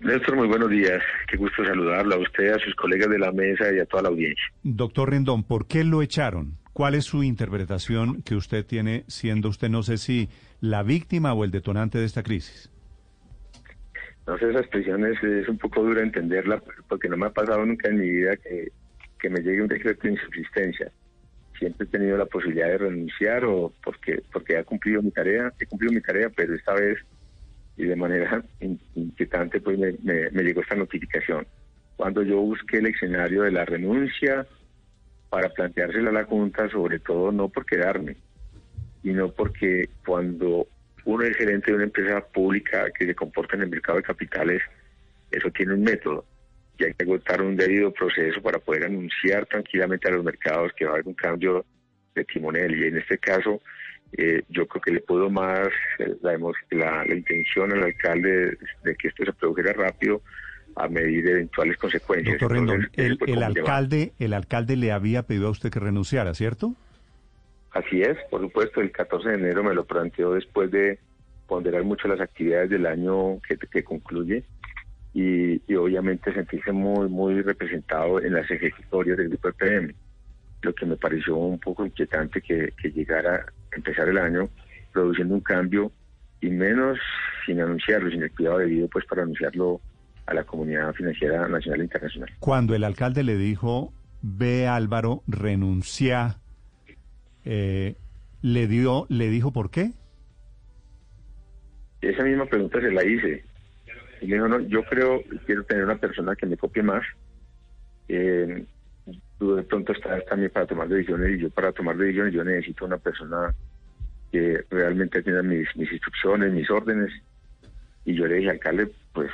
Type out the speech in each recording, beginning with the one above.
Néstor, muy buenos días. Qué gusto saludarlo a usted, a sus colegas de la mesa y a toda la audiencia. Doctor Rendón, ¿por qué lo echaron? ¿Cuál es su interpretación que usted tiene siendo usted, no sé si la víctima o el detonante de esta crisis? No sé, esa expresión es, es un poco dura entenderla porque no me ha pasado nunca en mi vida que, que me llegue un decreto de insubsistencia. Siempre he tenido la posibilidad de renunciar o porque porque he cumplido mi tarea, he cumplido mi tarea, pero esta vez y de manera in- inquietante pues me, me- me llegó esta notificación. Cuando yo busqué el escenario de la renuncia para planteársela a la Junta, sobre todo no por quedarme, sino porque cuando uno es gerente de una empresa pública que se comporta en el mercado de capitales, eso tiene un método y hay que agotar un debido proceso para poder anunciar tranquilamente a los mercados que va a haber un cambio de timonel y en este caso eh, yo creo que le puedo más eh, la, la, la intención al alcalde de que esto se produjera rápido a medir eventuales consecuencias. Doctor Rendón, el, llevar. alcalde, el alcalde le había pedido a usted que renunciara, ¿cierto? Así es, por supuesto, el 14 de enero me lo planteó después de ponderar mucho las actividades del año que, que concluye y, y obviamente sentirse muy, muy representado en las ejecutorias del grupo EPM, lo que me pareció un poco inquietante que, que llegara empezar el año produciendo un cambio y menos sin anunciarlo, sin el cuidado debido pues para anunciarlo a la comunidad financiera nacional e internacional. Cuando el alcalde le dijo, ve Álvaro, renuncia, eh, le dio, le dijo por qué. Esa misma pregunta se la hice. Y le dijo, no, yo creo, quiero tener una persona que me copie más. Eh, tú de pronto estás también para tomar decisiones y yo para tomar decisiones yo necesito una persona que realmente atienda mis, instrucciones, mis órdenes. Y yo le dije, alcalde, pues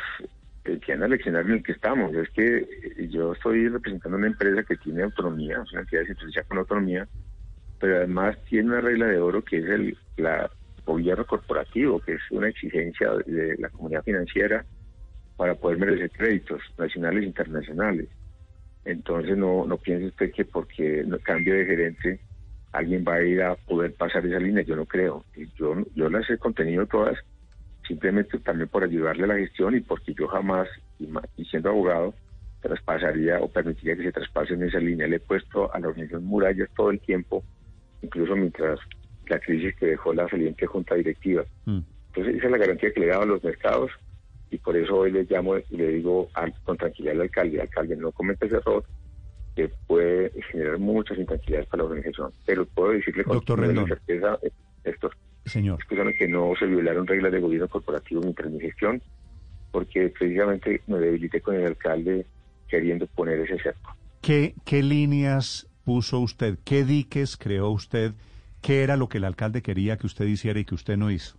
entienda el escenario en el que estamos. Es que yo estoy representando una empresa que tiene autonomía, una entidad descentralizada con autonomía, pero además tiene una regla de oro que es el gobierno corporativo, que es una exigencia de la comunidad financiera para poder merecer créditos nacionales e internacionales. Entonces no, no piense usted que porque no cambie de gerente alguien va a ir a poder pasar esa línea, yo no creo. Yo, yo las he contenido todas simplemente también por ayudarle a la gestión y porque yo jamás, y siendo abogado, traspasaría o permitiría que se traspasen esa línea. Le he puesto a la organización murallas todo el tiempo, incluso mientras la crisis que dejó la saliente junta directiva. Mm. Entonces esa es la garantía que le he dado a los mercados y por eso hoy le llamo y le digo al- con tranquilidad al alcalde, alcalde, no cometa ese error que puede generar muchas intranquilidades para la organización. Pero puedo decirle con Rendón. certeza, eh, Héctor, Señor, escúchame que no se violaron reglas de gobierno corporativo mientras mi gestión, porque precisamente me debilité con el alcalde queriendo poner ese cerco. ¿qué, ¿qué líneas puso usted? ¿Qué diques creó usted? ¿Qué era lo que el alcalde quería que usted hiciera y que usted no hizo?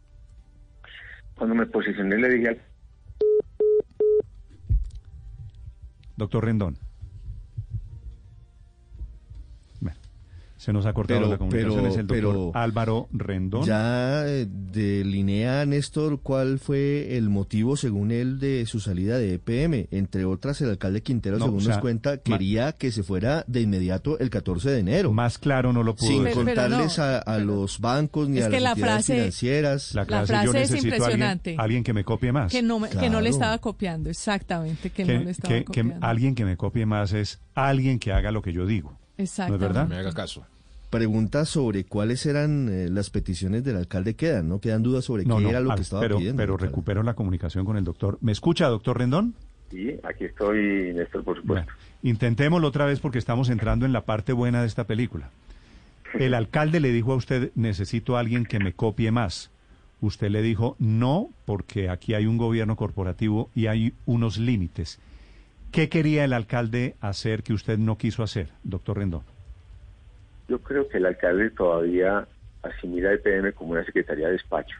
Cuando me posicioné le dije al Doctor Rendón. Se nos ha cortado Pero- la comunicación. pero- es el doctor pero Álvaro Rendón. Ya eh, delinea Néstor cuál fue el motivo, según él, de su salida de EPM. Entre otras, el alcalde Quintero, No, según o sea, nos cuenta, quería que se fuera de inmediato el 14 de enero. Más claro no lo pudo sin decir. Contarles no, a, los bancos ni a las la entidades frase- financieras. La, La clase, frase yo es alguien, impresionante. alguien que me copie más. Que no, me- que no le estaba copiando, exactamente, que, que, no le estaba que- que copiando. alguien que me copie más es alguien que haga lo que yo digo. ¿No es verdad? me haga caso. Preguntas sobre cuáles eran eh, las peticiones del alcalde quedan, ¿no? Quedan dudas sobre No, qué no, era lo que estaba pero, pidiendo. pero recupero la comunicación con el doctor. ¿Me escucha, doctor Rendón? Sí, aquí estoy, Néstor, por supuesto. Bueno, intentémoslo otra vez porque estamos entrando en la parte buena de esta película. El alcalde le dijo a usted, necesito a alguien que me copie más. Usted le dijo, no, porque aquí hay un gobierno corporativo y hay unos límites. ¿Qué quería el alcalde hacer que usted no quiso hacer, doctor Rendón? Yo creo que el alcalde todavía asimila a EPM como una secretaría de despacho.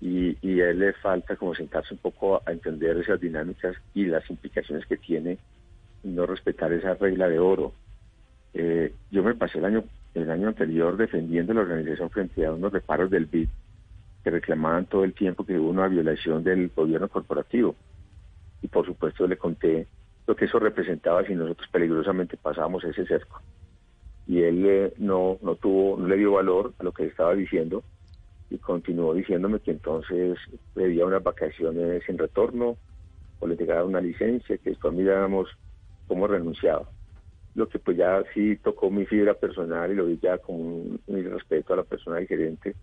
y, y a él le falta como sentarse un poco a entender esas dinámicas y las implicaciones que tiene no respetar esa regla de oro. Eh, yo me pasé el año el año anterior defendiendo la organización frente a unos reparos del BID que reclamaban todo el tiempo que hubo una violación del gobierno corporativo. Y por supuesto le conté lo que eso representaba si nosotros peligrosamente pasábamos ese cerco. Y él eh, no, no tuvo, no le dio valor a lo que estaba diciendo y continuó diciéndome que entonces pedía unas vacaciones sin retorno o le llegaba una licencia, que después mirábamos cómo renunciaba lo que pues ya sí tocó mi fibra personal y lo vi ya con un, respeto a la persona del gerente,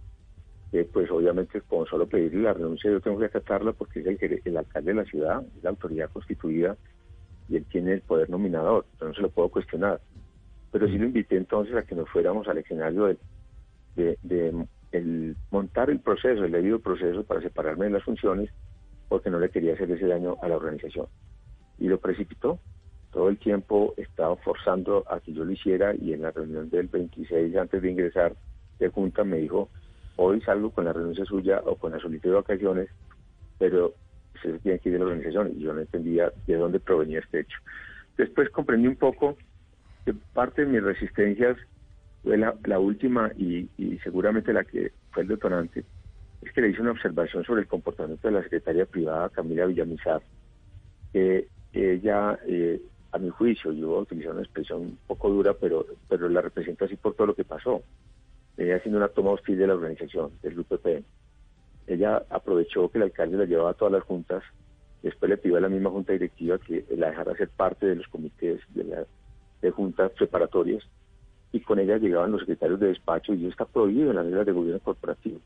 pues obviamente como solo pedirle la renuncia yo tengo que acatarla porque es el, el alcalde de la ciudad, es la autoridad constituida y él tiene el poder nominador, entonces no se lo puedo cuestionar. Pero sí lo invité entonces a que nos fuéramos al escenario de, de, el montar el proceso, el debido proceso para separarme de las funciones, porque no le quería hacer ese daño a la organización. Y lo precipitó, todo el tiempo estaba forzando a que yo lo hiciera y en la reunión del 26 antes de ingresar de junta me dijo, hoy salgo con la renuncia suya o con la solicitud de vacaciones, pero se tiene que ir de la organización y yo no entendía de dónde provenía este hecho. Después comprendí un poco que parte de mis resistencias fue la, última y, seguramente la que fue el detonante, es que le hice una observación sobre el comportamiento de la secretaria privada Camila Villamizar, que ella eh, a mi juicio, yo voy a utilizar una expresión un poco dura, pero, pero la represento así por todo lo que pasó. Ella haciendo una toma hostil de la organización, del grupo PM. Ella aprovechó que el alcalde la llevaba a todas las juntas, después le pidió a la misma junta directiva que la dejara ser parte de los comités de, la, de juntas preparatorias, y con ella llegaban los secretarios de despacho, y eso está prohibido en las reglas de gobierno corporativo.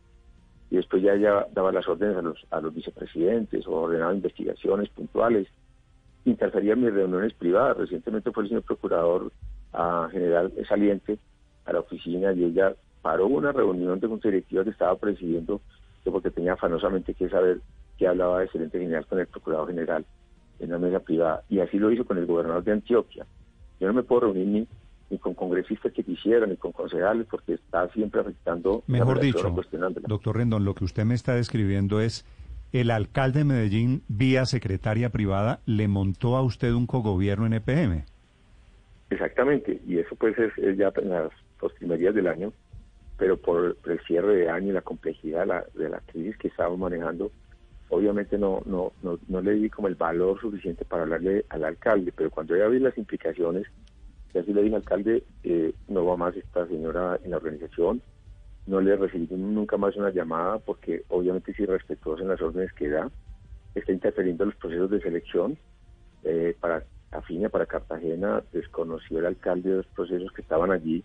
Y después ya ella daba las órdenes a los, vicepresidentes o ordenaba investigaciones puntuales interfería en mis reuniones privadas. Recientemente fue el señor procurador a general saliente a la oficina y ella paró una reunión de junta directiva que estaba presidiendo porque tenía afanosamente que saber qué hablaba de gerente general con el procurador general en la mesa privada. Y así lo hizo con el gobernador de Antioquia. Yo no me puedo reunir ni, ni con congresistas que quisieran, ni con concejales, porque está siempre afectando. Mejor dicho, doctor Rendón, lo que usted me está describiendo es el alcalde de Medellín, vía secretaria privada, le montó a usted un cogobierno en EPM. Exactamente, y eso pues es, ya en las postrimerías del año, pero por el cierre de año y la complejidad de la, crisis que estábamos manejando, obviamente no, no, no, no, le di como el valor suficiente para hablarle al alcalde, pero cuando ya vi las implicaciones, ya sí le dije al alcalde, eh, no va más esta señora en la organización, no le recibí nunca más una llamada porque obviamente si respetuoso en las órdenes que da, está interfiriendo en los procesos de selección. Eh, para Afinia, para Cartagena, desconoció el alcalde de los procesos que estaban allí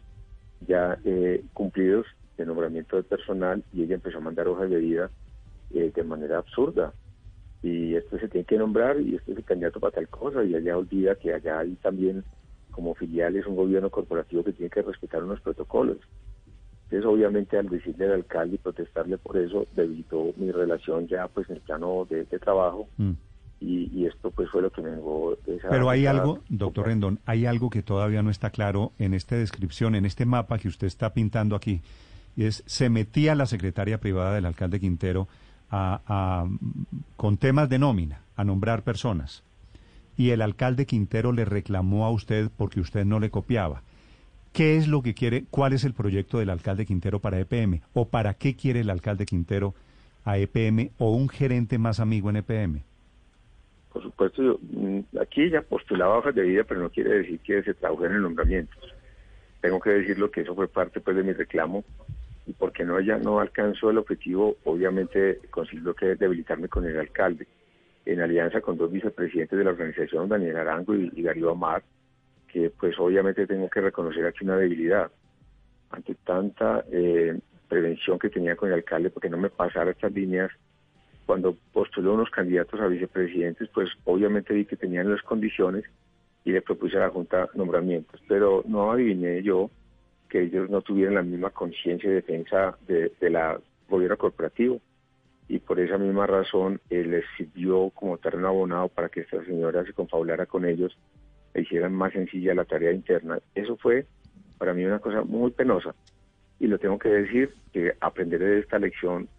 ya eh, cumplidos de nombramiento de personal y ella empezó a mandar hojas de vida eh, de manera absurda. Y esto se tiene que nombrar y este es el candidato para tal cosa y ella olvida que allá hay también como filiales un gobierno corporativo que tiene que respetar unos protocolos. Entonces, obviamente, al decirle al alcalde y protestarle por eso, debilitó mi relación ya pues en el plano de, trabajo. Mm. Y, esto pues fue lo que me negó. Pero hay algo, doctor Rendón, hay algo que todavía no está claro en esta descripción, en este mapa que usted está pintando aquí. Y es, se metía la secretaria privada del alcalde Quintero a, con temas de nómina, a nombrar personas. Y el alcalde Quintero le reclamó a usted porque usted no le copiaba. ¿Qué es lo que quiere, cuál es el proyecto del alcalde Quintero para EPM? ¿O para qué quiere el alcalde Quintero a EPM o un gerente más amigo en EPM? Por supuesto, mm, aquí ya postulaba hojas de vida, pero no quiere decir que se trabajen en nombramientos. Tengo que decirlo que eso fue parte pues de mi reclamo y porque no ya no alcanzó el objetivo, obviamente consiguió que debilitarme con el alcalde en alianza con dos vicepresidentes de la organización, Daniel Arango y, y Darío Amar, que pues obviamente tengo que reconocer aquí una debilidad ante tanta eh, prevención que tenía con el alcalde porque no me pasara estas líneas cuando postuló unos candidatos a vicepresidentes pues obviamente vi que tenían las condiciones y le propuse a la Junta nombramientos pero no adiviné yo que ellos no tuvieran la misma conciencia y defensa de, la gobierno corporativo y por esa misma razón eh, les sirvió como terreno abonado para que esta señora se confabulara con ellos hicieran más sencilla la tarea interna. Eso fue para mí una cosa muy penosa y lo tengo que decir, que aprenderé de esta lección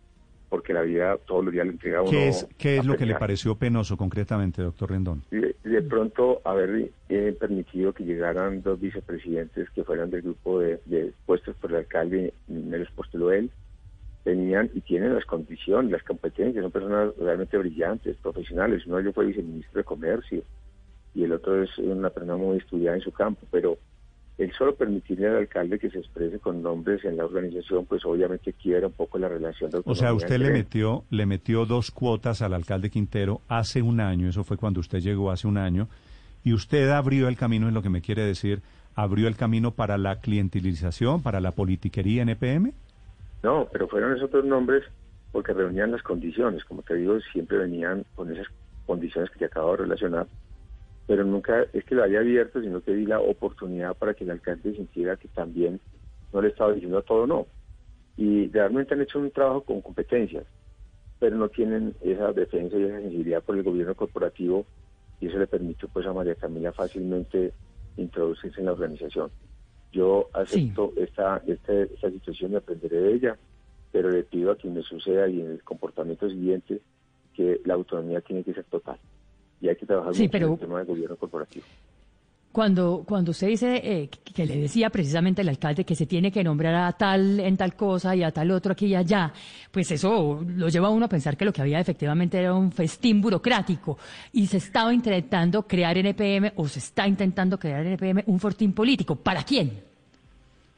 porque la vida todos los días le entrega a uno. ¿Qué es, qué es lo que le pareció penoso concretamente, doctor Rendón? De, de pronto haber eh, permitido que llegaran dos vicepresidentes que fueran del grupo de, de puestos por el alcalde, me los postuló él, tenían y tienen las condiciones, las competencias, son personas realmente brillantes, profesionales. Uno de ellos fue viceministro de Comercio y el otro es una persona muy estudiada en su campo, pero el solo permitirle al alcalde que se exprese con nombres en la organización, pues obviamente quiebra un poco la relación de O sea, usted le metió, le metió dos cuotas al alcalde Quintero hace un año, eso fue cuando usted llegó hace un año, y usted abrió el camino, es lo que me quiere decir, abrió el camino para la clientelización, para la politiquería en EPM. No, pero fueron esos otros nombres porque reunían las condiciones. Como te digo, siempre venían con esas condiciones que te acabo de relacionar. Pero nunca es que lo haya abierto, sino que di la oportunidad para que el alcalde sintiera que también no le estaba diciendo a todo no. Y realmente han hecho un trabajo con competencias, pero no tienen esa defensa y esa sensibilidad por el gobierno corporativo y eso le permite pues a María Camila fácilmente introducirse en la organización. Yo acepto esta, este- esta situación y aprenderé de ella, pero le pido a quien me suceda y en el comportamiento siguiente que la autonomía tiene que ser total. Y hay que trabajar Sí, mucho pero- en el tema del gobierno corporativo. Cuando, cuando usted dice eh, que que le decía precisamente el alcalde que se tiene que nombrar a tal en tal cosa y a tal otro aquí y allá, pues eso lo lleva a uno a pensar que lo que había efectivamente era un festín burocrático y se estaba intentando crear en EPM o se está intentando crear en EPM un fortín político. ¿Para quién?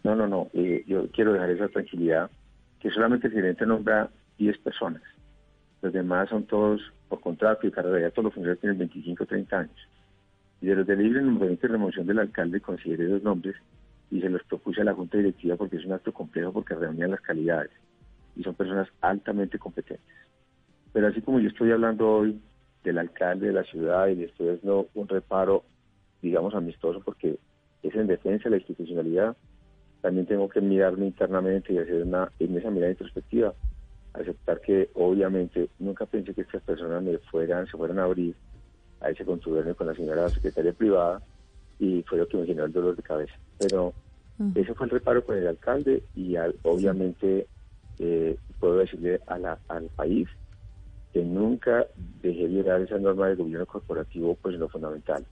No, no, no. eh, yo quiero dejar esa tranquilidad, que solamente el gerente nombra 10 personas. Los demás son todos por contrato y carrera. Todos los funcionarios tienen 25 o 30 años. Y de los de libre nombramiento y remoción del alcalde consideré los nombres y se los propuse a la Junta Directiva porque es un acto complejo porque reunían las calidades y son personas altamente competentes. Pero así como yo estoy hablando hoy del alcalde de la ciudad y le estoy haciendo un reparo, digamos, amistoso porque es en defensa de la institucionalidad, también tengo que mirarme internamente y hacer una, en esa mirada introspectiva, aceptar que obviamente nunca pensé que estas personas me fueran, se fueran a abrir a ese contubernio con la señora secretaria privada y fue lo que me generó el dolor de cabeza. Pero ese fue el reparo con el alcalde y al- obviamente eh, puedo decirle a la- al país que nunca dejé violar esa norma del gobierno corporativo pues en lo fundamental.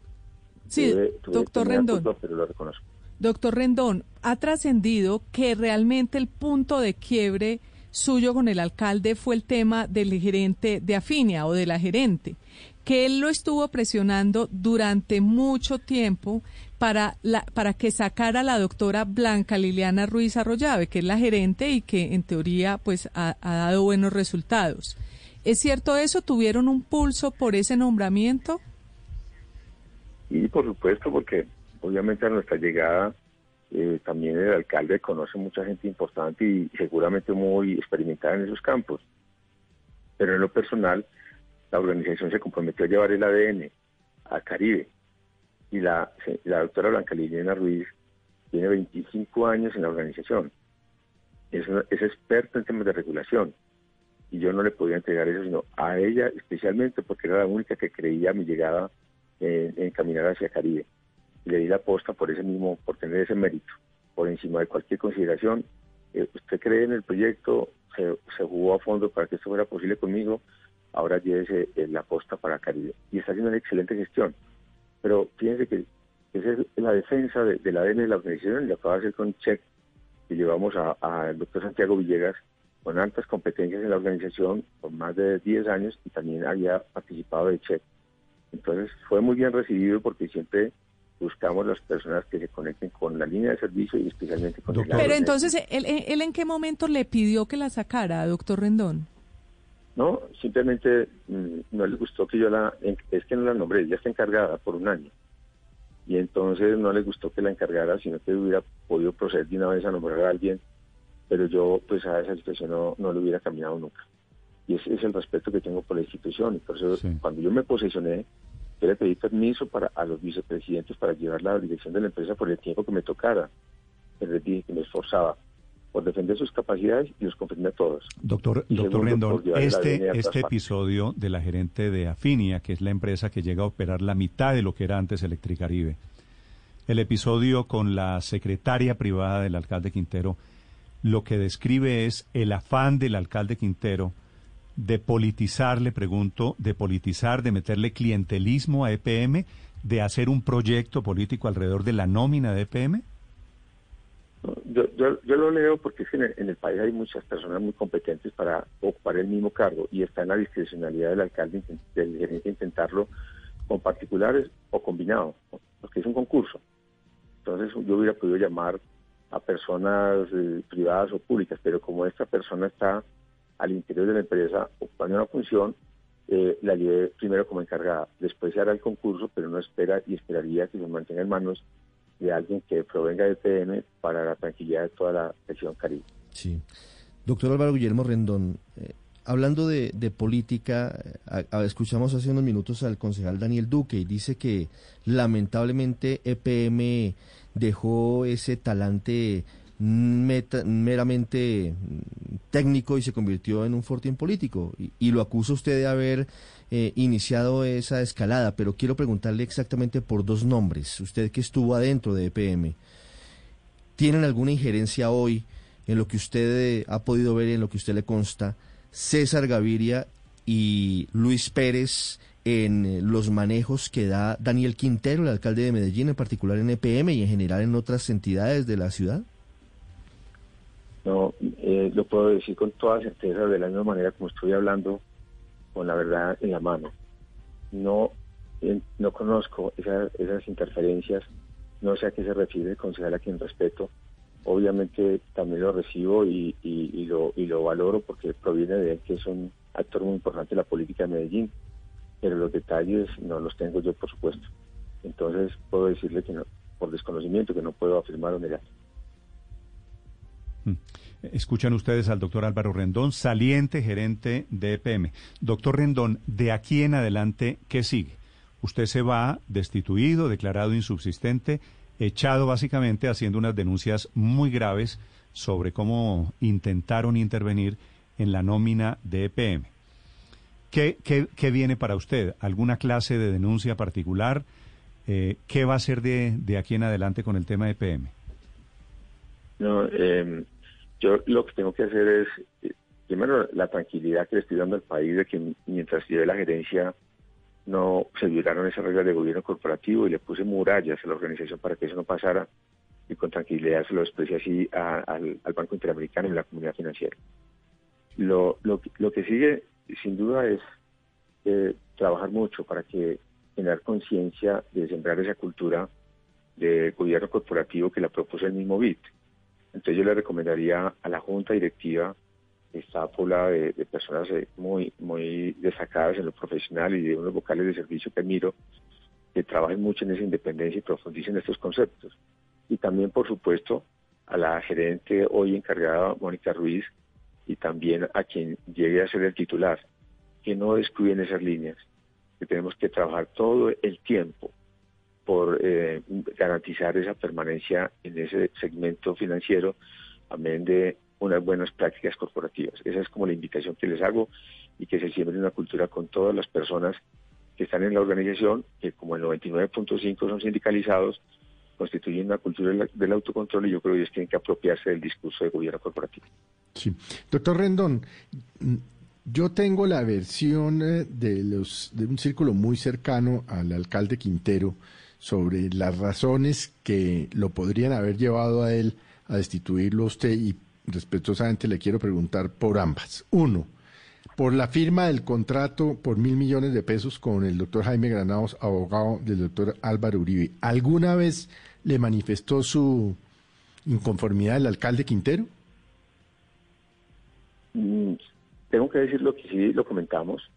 Sí, Tuve- tuve doctor Rendón. pero lo reconozco. Doctor Rendón, ha trascendido que realmente el punto de quiebre suyo con el alcalde fue el tema del gerente de Afinia o de la gerente, que él lo estuvo presionando durante mucho tiempo para, la, para que sacara a la doctora Blanca Liliana Ruiz Arroyave, que es la gerente y que en teoría pues ha, ha dado buenos resultados. ¿Es cierto eso? ¿Tuvieron un pulso por ese nombramiento? Y por supuesto, porque obviamente a nuestra llegada eh, también el alcalde conoce mucha gente importante y seguramente muy experimentada en esos campos. Pero en lo personal, la organización se comprometió a llevar el ADN a Caribe. Y la, la doctora Blanca Liliana Ruiz tiene 25 años en la organización. Es, es experta en temas de regulación. Y yo no le podía entregar eso, sino a ella especialmente, porque era la única que creía mi llegada en caminar hacia Caribe. Le di la aposta por ese mismo, por tener ese mérito, por encima de cualquier consideración. Eh, usted cree en el proyecto, se, se jugó a fondo para que esto fuera posible conmigo, ahora llévese eh, la aposta para Caribe. Y está haciendo una excelente gestión. Pero fíjense que esa es la defensa de- del ADN de la organización lo acaba de hacer con Check, que llevamos a- al doctor Santiago Villegas con altas competencias en la organización por más de 10 años y también había participado de Check. Entonces fue muy bien recibido porque siempre buscamos las personas que se conecten con la línea de servicio y especialmente con el Doctor. Pero ADN. entonces, ¿él, él en qué momento le pidió que la sacara, doctor Rendón? No, simplemente mm, no les gustó que yo la... en- Es que no la nombré, ya está encargada por un año. Y entonces no les gustó que la encargara, sino que hubiera podido proceder de una vez a nombrar a alguien, pero yo pues a esa situación no, no le hubiera caminado nunca. Y ese es el respeto que tengo por la institución. Y por eso Sí. cuando yo me posesioné, yo le pedí permiso para a los vicepresidentes para llevar la dirección de la empresa por el tiempo que me tocara. Les dije que me esforzaba por defender sus capacidades y los confirmé a todos. Doctor, Y doctor segundo, Rendón, este, este episodio de la gerente de Afinia, que es la empresa que llega a operar la mitad de lo que era antes Electricaribe, el episodio con la secretaria privada del alcalde Quintero, lo que describe es el afán del alcalde Quintero de politizar, le pregunto, de politizar, de meterle clientelismo a EPM, de hacer un proyecto político alrededor de la nómina de EPM? Yo, lo leo porque en el, país hay muchas personas muy competentes para ocupar el mismo cargo y está en la discrecionalidad del alcalde, del gerente, intentarlo con particulares o combinado, porque es un concurso. Entonces yo hubiera podido llamar a personas eh, privadas o públicas, pero como esta persona está al interior de la empresa ocupando una función, eh, la llevé primero como encargada. Después se hará el concurso, pero no espera y esperaría que se mantenga en manos de alguien que provenga de PM para la tranquilidad de toda la región Caribe. Sí. Doctor Álvaro Guillermo Rendón, eh, hablando de, política, eh, escuchamos hace unos minutos al concejal Daniel Duque y dice que lamentablemente EPM dejó ese talante meramente técnico y se convirtió en un fortín político. Y, y lo acusa usted de haber eh, iniciado esa escalada, pero quiero preguntarle exactamente por dos nombres. Usted que estuvo adentro de EPM, ¿tienen alguna injerencia hoy en lo que usted eh, ha podido ver y en lo que usted le consta, César Gaviria y Luis Pérez en eh, los manejos que da Daniel Quintero, el alcalde de Medellín, en particular en EPM y en general en otras entidades de la ciudad? No, eh, lo puedo decir con toda certeza de la misma manera como estoy hablando con la verdad en la mano. No, no conozco esa- esas interferencias, no sé a qué se refiere el concejal a quien respeto. Obviamente también lo recibo y lo valoro porque proviene de él que es un actor muy importante de la política de Medellín, pero los detalles no los tengo yo, por supuesto. Entonces puedo decirle que no, por desconocimiento, que no puedo afirmar o negar. Mm. Escuchan ustedes al doctor Álvaro Rendón, saliente gerente de EPM. Doctor Rendón, de aquí en adelante, ¿qué sigue? Usted se va destituido, declarado insubsistente, echado básicamente haciendo unas denuncias muy graves sobre cómo intentaron intervenir en la nómina de EPM. ¿Qué, qué, qué viene para usted? ¿Alguna clase de denuncia particular? Eh, ¿Qué va a hacer de, de aquí en adelante con el tema de EPM? No, eh, yo lo que tengo que hacer es, eh, primero, la tranquilidad que le estoy dando al país de que mientras lleve la gerencia no se violaron esas reglas de gobierno corporativo y le puse murallas a la organización para que eso no pasara y con tranquilidad se lo expresé así al, Banco Interamericano y a la comunidad financiera. Lo, lo, lo que sigue, sin duda, es eh, trabajar mucho para que generar conciencia de sembrar esa cultura de gobierno corporativo que la propuso el mismo BIT. Entonces yo le recomendaría a la junta directiva, está poblada de, de personas eh, muy, muy destacadas en lo profesional y de unos vocales de servicio que admiro, que trabajen mucho en esa independencia y profundicen estos conceptos. Y también, por supuesto, a la gerente hoy encargada, Mónica Ruiz, y también a quien llegue a ser el titular, que no descuiden esas líneas, que tenemos que trabajar todo el tiempo garantizar esa permanencia en ese segmento financiero, amén de unas buenas prácticas corporativas. Esa es como la invitación que les hago y que se siembre una cultura con todas las personas que están en la organización, que como el 99.5 son sindicalizados, constituyen una cultura del, autocontrol y yo creo que ellos tienen que apropiarse del discurso de gobierno corporativo. Sí. Doctor Rendón, yo tengo la versión eh, de, los, de un círculo muy cercano al alcalde Quintero sobre las razones que lo podrían haber llevado a él a destituirlo a usted y respetuosamente le quiero preguntar por ambas. Uno, por la firma del contrato por mil millones de pesos con el doctor Jaime Granados, abogado del doctor Álvaro Uribe. ¿Alguna vez le manifestó su inconformidad al alcalde Quintero? Mm, tengo que decir lo que sí lo comentamos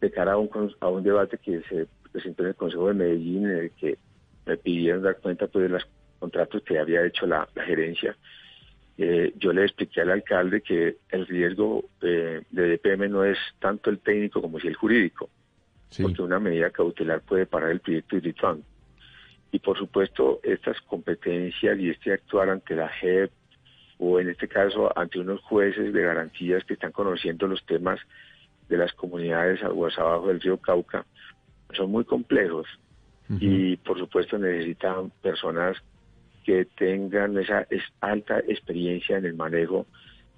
de cara a un, a un debate que se presentó en el Consejo de Medellín en el que me pidieron dar cuenta pues, de los contratos que había hecho la, la gerencia. Eh, yo le expliqué al alcalde que el riesgo eh, de DPM no es tanto el técnico como si el jurídico, Sí. porque una medida cautelar puede parar el proyecto de Lituan. Y por supuesto, estas competencias y este actuar ante la JEP o en este caso ante unos jueces de garantías que están conociendo los temas de las comunidades aguas abajo del río Cauca, son muy complejos y por supuesto necesitan personas que tengan esa es- alta experiencia en el manejo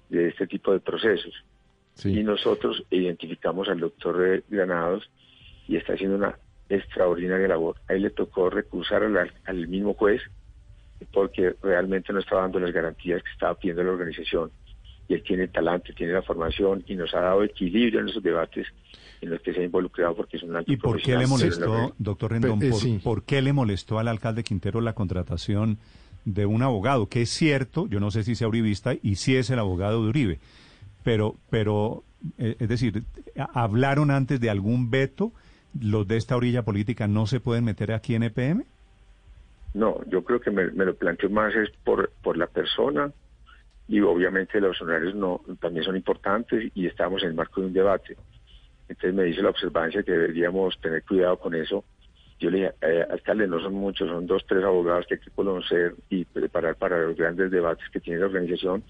de este tipo de procesos. Sí. Y nosotros identificamos al doctor Granados y está haciendo una extraordinaria labor. A él le tocó recursar al, al mismo juez porque realmente no estaba dando las garantías que estaba pidiendo la organización. Y él tiene talante, tiene la formación y nos ha dado equilibrio en esos debates en los que se ha involucrado porque es un alto ¿Y por qué le molestó, doctor Rendón, Pe- eh, por, sí. por qué le molestó al alcalde Quintero la contratación de un abogado? Que es cierto, yo no sé si sea uribista y si es el abogado de Uribe, pero, pero eh, es decir, ¿hablaron antes de algún veto? ¿Los de esta orilla política no se pueden meter aquí en E EPM? No, yo creo que me, me lo planteo más es por, por la persona y obviamente los honorarios no también son importantes y estamos en el marco de un debate. Entonces me dice la observancia que deberíamos tener cuidado con eso. Yo le dije, eh, alcalde, no son muchos, son dos, tres abogados que hay que conocer y preparar para los grandes debates que tiene la organización,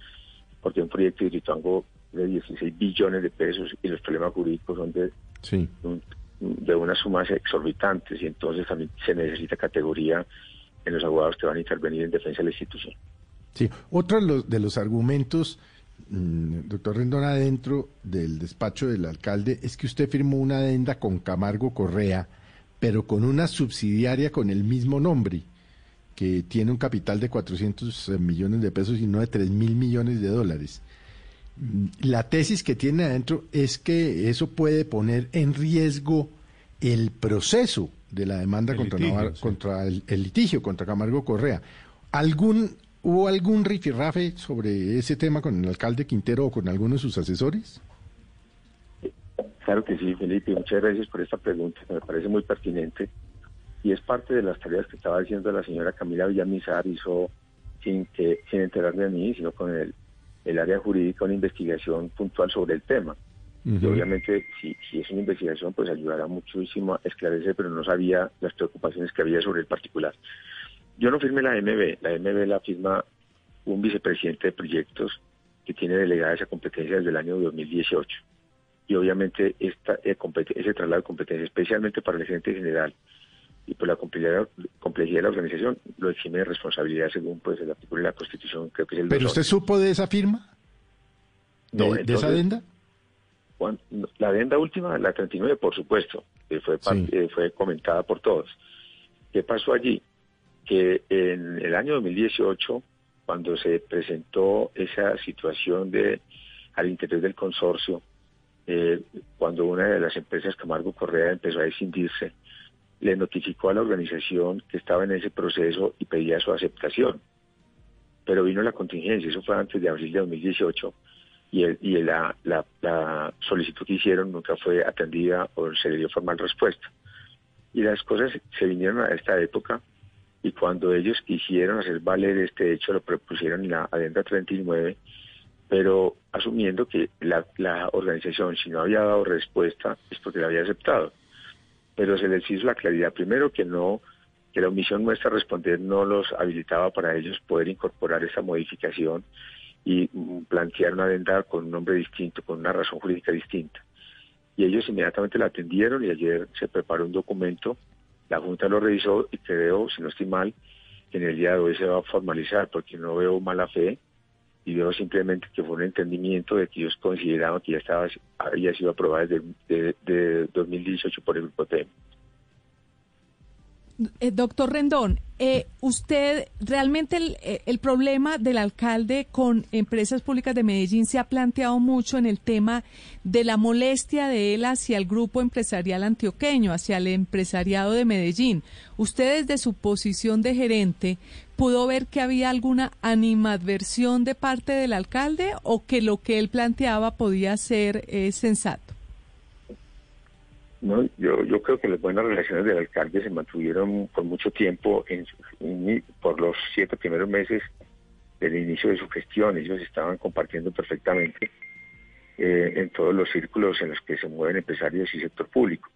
porque un proyecto de Rituango de 16 billones de pesos y los problemas jurídicos son de Sí. un- de unas sumas exorbitantes y entonces también se necesita categoría en los abogados que van a intervenir en defensa de la institución. Sí, otro de los, de los argumentos, mm, doctor Rendón, adentro del despacho del alcalde, es que usted firmó una adenda con Camargo Correa, pero con una subsidiaria con el mismo nombre, que tiene un capital de 400 millones de pesos y no de 3 mil millones de dólares. Mm, La tesis que tiene adentro es que eso puede poner en riesgo el proceso de la demanda El contra, litigio, Navar- sí. contra el, el litigio contra Camargo Correa. ¿Algún, ¿Hubo algún rifirrafe sobre ese tema con el alcalde Quintero o con alguno de sus asesores? Claro que sí, Felipe, muchas gracias por esta pregunta, que me parece muy pertinente. Y es parte de las tareas que estaba haciendo la señora Camila Villamizar, hizo sin, que, sin enterarme de mí, sino con el, el área jurídica, una investigación puntual sobre el tema. Y obviamente, si, si es una investigación, pues ayudará muchísimo a esclarecer, pero no sabía las preocupaciones que había sobre el particular. Yo no firmé la MB, la MB la firma un vicepresidente de proyectos que tiene delegada esa competencia desde el año 2018. Y obviamente esta, eh, ese traslado de competencia, especialmente para el gerente general y por la complejidad, complejidad de la organización, lo exime de responsabilidad según pues el artículo de la Constitución, creo que es el ¿Pero usted 211. supo de esa firma? ¿De, No, de esa adenda? Juan, no, La adenda última, la 39, por supuesto, que fue, Sí. eh, fue comentada por todos. ¿Qué pasó allí? Que en el año 2018, cuando se presentó esa situación de al interior del consorcio, eh, cuando una de las empresas, Camargo Correa, empezó a escindirse, le notificó a la organización que estaba en ese proceso y pedía su aceptación. Pero vino la contingencia, eso fue antes de abril de 2018, y, el- y la, la- la solicitud que hicieron nunca fue atendida o se le dio formal respuesta. Y las cosas se vinieron a esta época y cuando ellos quisieron hacer valer este hecho lo propusieron en la adenda 39, pero asumiendo que la, la organización si no había dado respuesta es porque la había aceptado. Pero se les hizo la claridad primero que no que la omisión nuestra responder no los habilitaba para ellos poder incorporar esa modificación y mm, plantear una adenda con un nombre distinto, con una razón jurídica distinta. Y ellos inmediatamente la atendieron y ayer se preparó un documento, la Junta lo revisó y creo, si no estoy mal, que en el día de hoy se va a formalizar porque no veo mala fe y veo simplemente que fue un entendimiento de que ellos consideraban que ya estaba había sido aprobada desde de, de 2018 por el grupo TEM. Eh, doctor Rendón, eh, usted realmente el, eh, el problema del alcalde con empresas públicas de Medellín se ha planteado mucho en el tema de la molestia de él hacia el grupo empresarial antioqueño, hacia el empresariado de Medellín. Usted desde su posición de gerente pudo ver que había alguna animadversión de parte del alcalde o que lo que él planteaba podía ser eh, sensato. No, yo, yo creo que las buenas relaciones del alcalde se mantuvieron por mucho tiempo, en, en- por los siete primeros meses del inicio de su gestión. Ellos estaban compartiendo perfectamente eh, en todos los círculos en los que se mueven empresarios y sector público.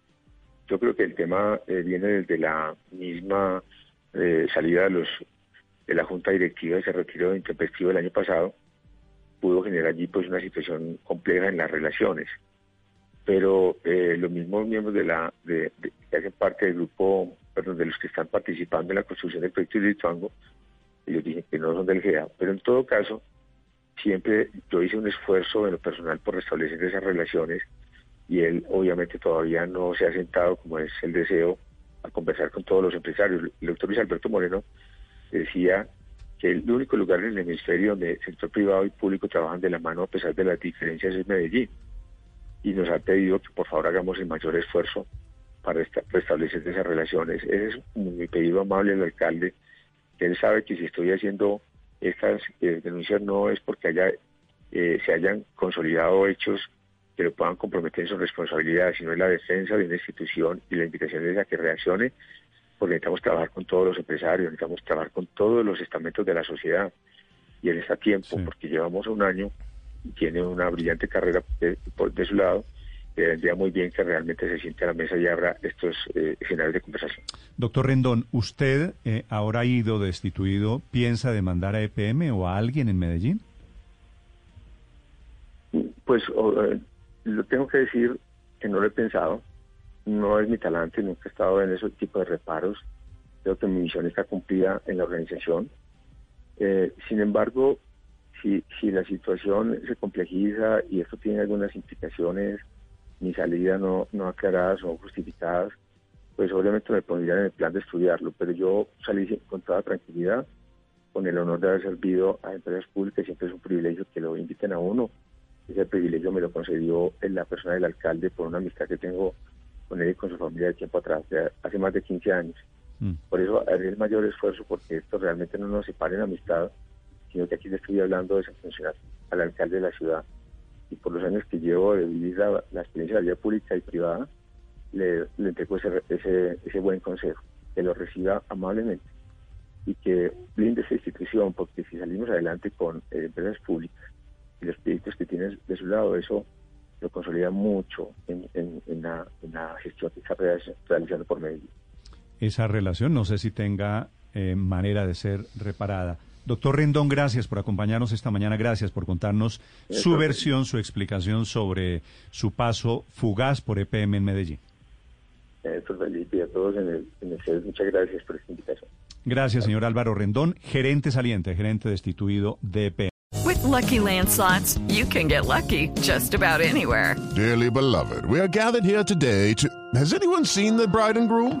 Yo creo que el tema eh, viene desde la misma eh, salida de, los, de la Junta Directiva, ese retiro intempestivo del año pasado, pudo generar allí pues una situación compleja en las relaciones pero eh, los mismos miembros de la de, de- que hacen parte del grupo, perdón, de los que están participando en la construcción del proyecto de Lituango, ellos dicen que no son del GEA, pero en todo caso, siempre yo hice un esfuerzo en lo personal por restablecer esas relaciones y él obviamente todavía no se ha sentado como es el deseo a conversar con todos los empresarios. El doctor Luis Alberto Moreno decía que el único lugar en el hemisferio donde el sector privado y público trabajan de la mano a pesar de las diferencias es Medellín. Y nos ha pedido que por favor hagamos el mayor esfuerzo para restablecer esas relaciones. Ese es mi pedido amable al alcalde, que él sabe que si estoy haciendo estas eh, denuncias no es porque haya eh, se hayan consolidado hechos que lo puedan comprometer en su responsabilidad, sino en la defensa de una institución y la invitación es a que reaccione, porque necesitamos trabajar con todos los empresarios, necesitamos trabajar con todos los estamentos de la sociedad. Y él está a tiempo, porque llevamos un año tiene una brillante carrera de, su lado, que vendría muy bien que realmente se siente a la mesa y abra estos eh, de conversación. Doctor Rendón, ¿usted eh, ahora ido destituido, piensa demandar a EPM o a alguien en Medellín? Pues eh, lo tengo que decir que no lo he pensado, no es mi talante, nunca he estado en ese tipo de reparos, creo que mi misión está cumplida en la organización. Eh, sin embargo, si, si la situación se complejiza y esto tiene algunas implicaciones, mi salida no, no aclaradas o justificadas, pues obviamente me pondría en el plan de estudiarlo, pero yo salí con toda tranquilidad, con el honor de haber servido a empresas públicas, siempre es un privilegio que lo inviten a uno ese privilegio me lo concedió en la persona del alcalde por una amistad que tengo con él y con su familia de tiempo atrás, hace más de 15 años. Mm. Por eso haré el mayor esfuerzo porque esto realmente no nos separe en amistad, sino que aquí le estoy hablando de función al alcalde de la ciudad. Y por los años que llevo de vivir la, experiencia de la vida pública y privada, le, le entrego ese, ese, ese buen consejo, que lo reciba amablemente y que blinde esa institución, porque si salimos adelante con eh, empresas públicas, y los proyectos que tienes de su lado, eso lo consolida mucho en, la, gestión que está realizando por Medellín. Esa relación no sé si tenga eh, manera de ser reparada. Doctor Rendón, gracias por acompañarnos esta mañana, gracias por contarnos su versión, su explicación sobre su paso fugaz por EPM en Medellín. Eh, Felipe, a todos en el, en el muchas gracias por esta invitación. Gracias, señor Álvaro Rendón, gerente saliente, gerente destituido de EPM. With lucky landslots, you can get lucky just about anywhere. Dearly beloved, we are gathered here today to. Has anyone seen the bride and groom?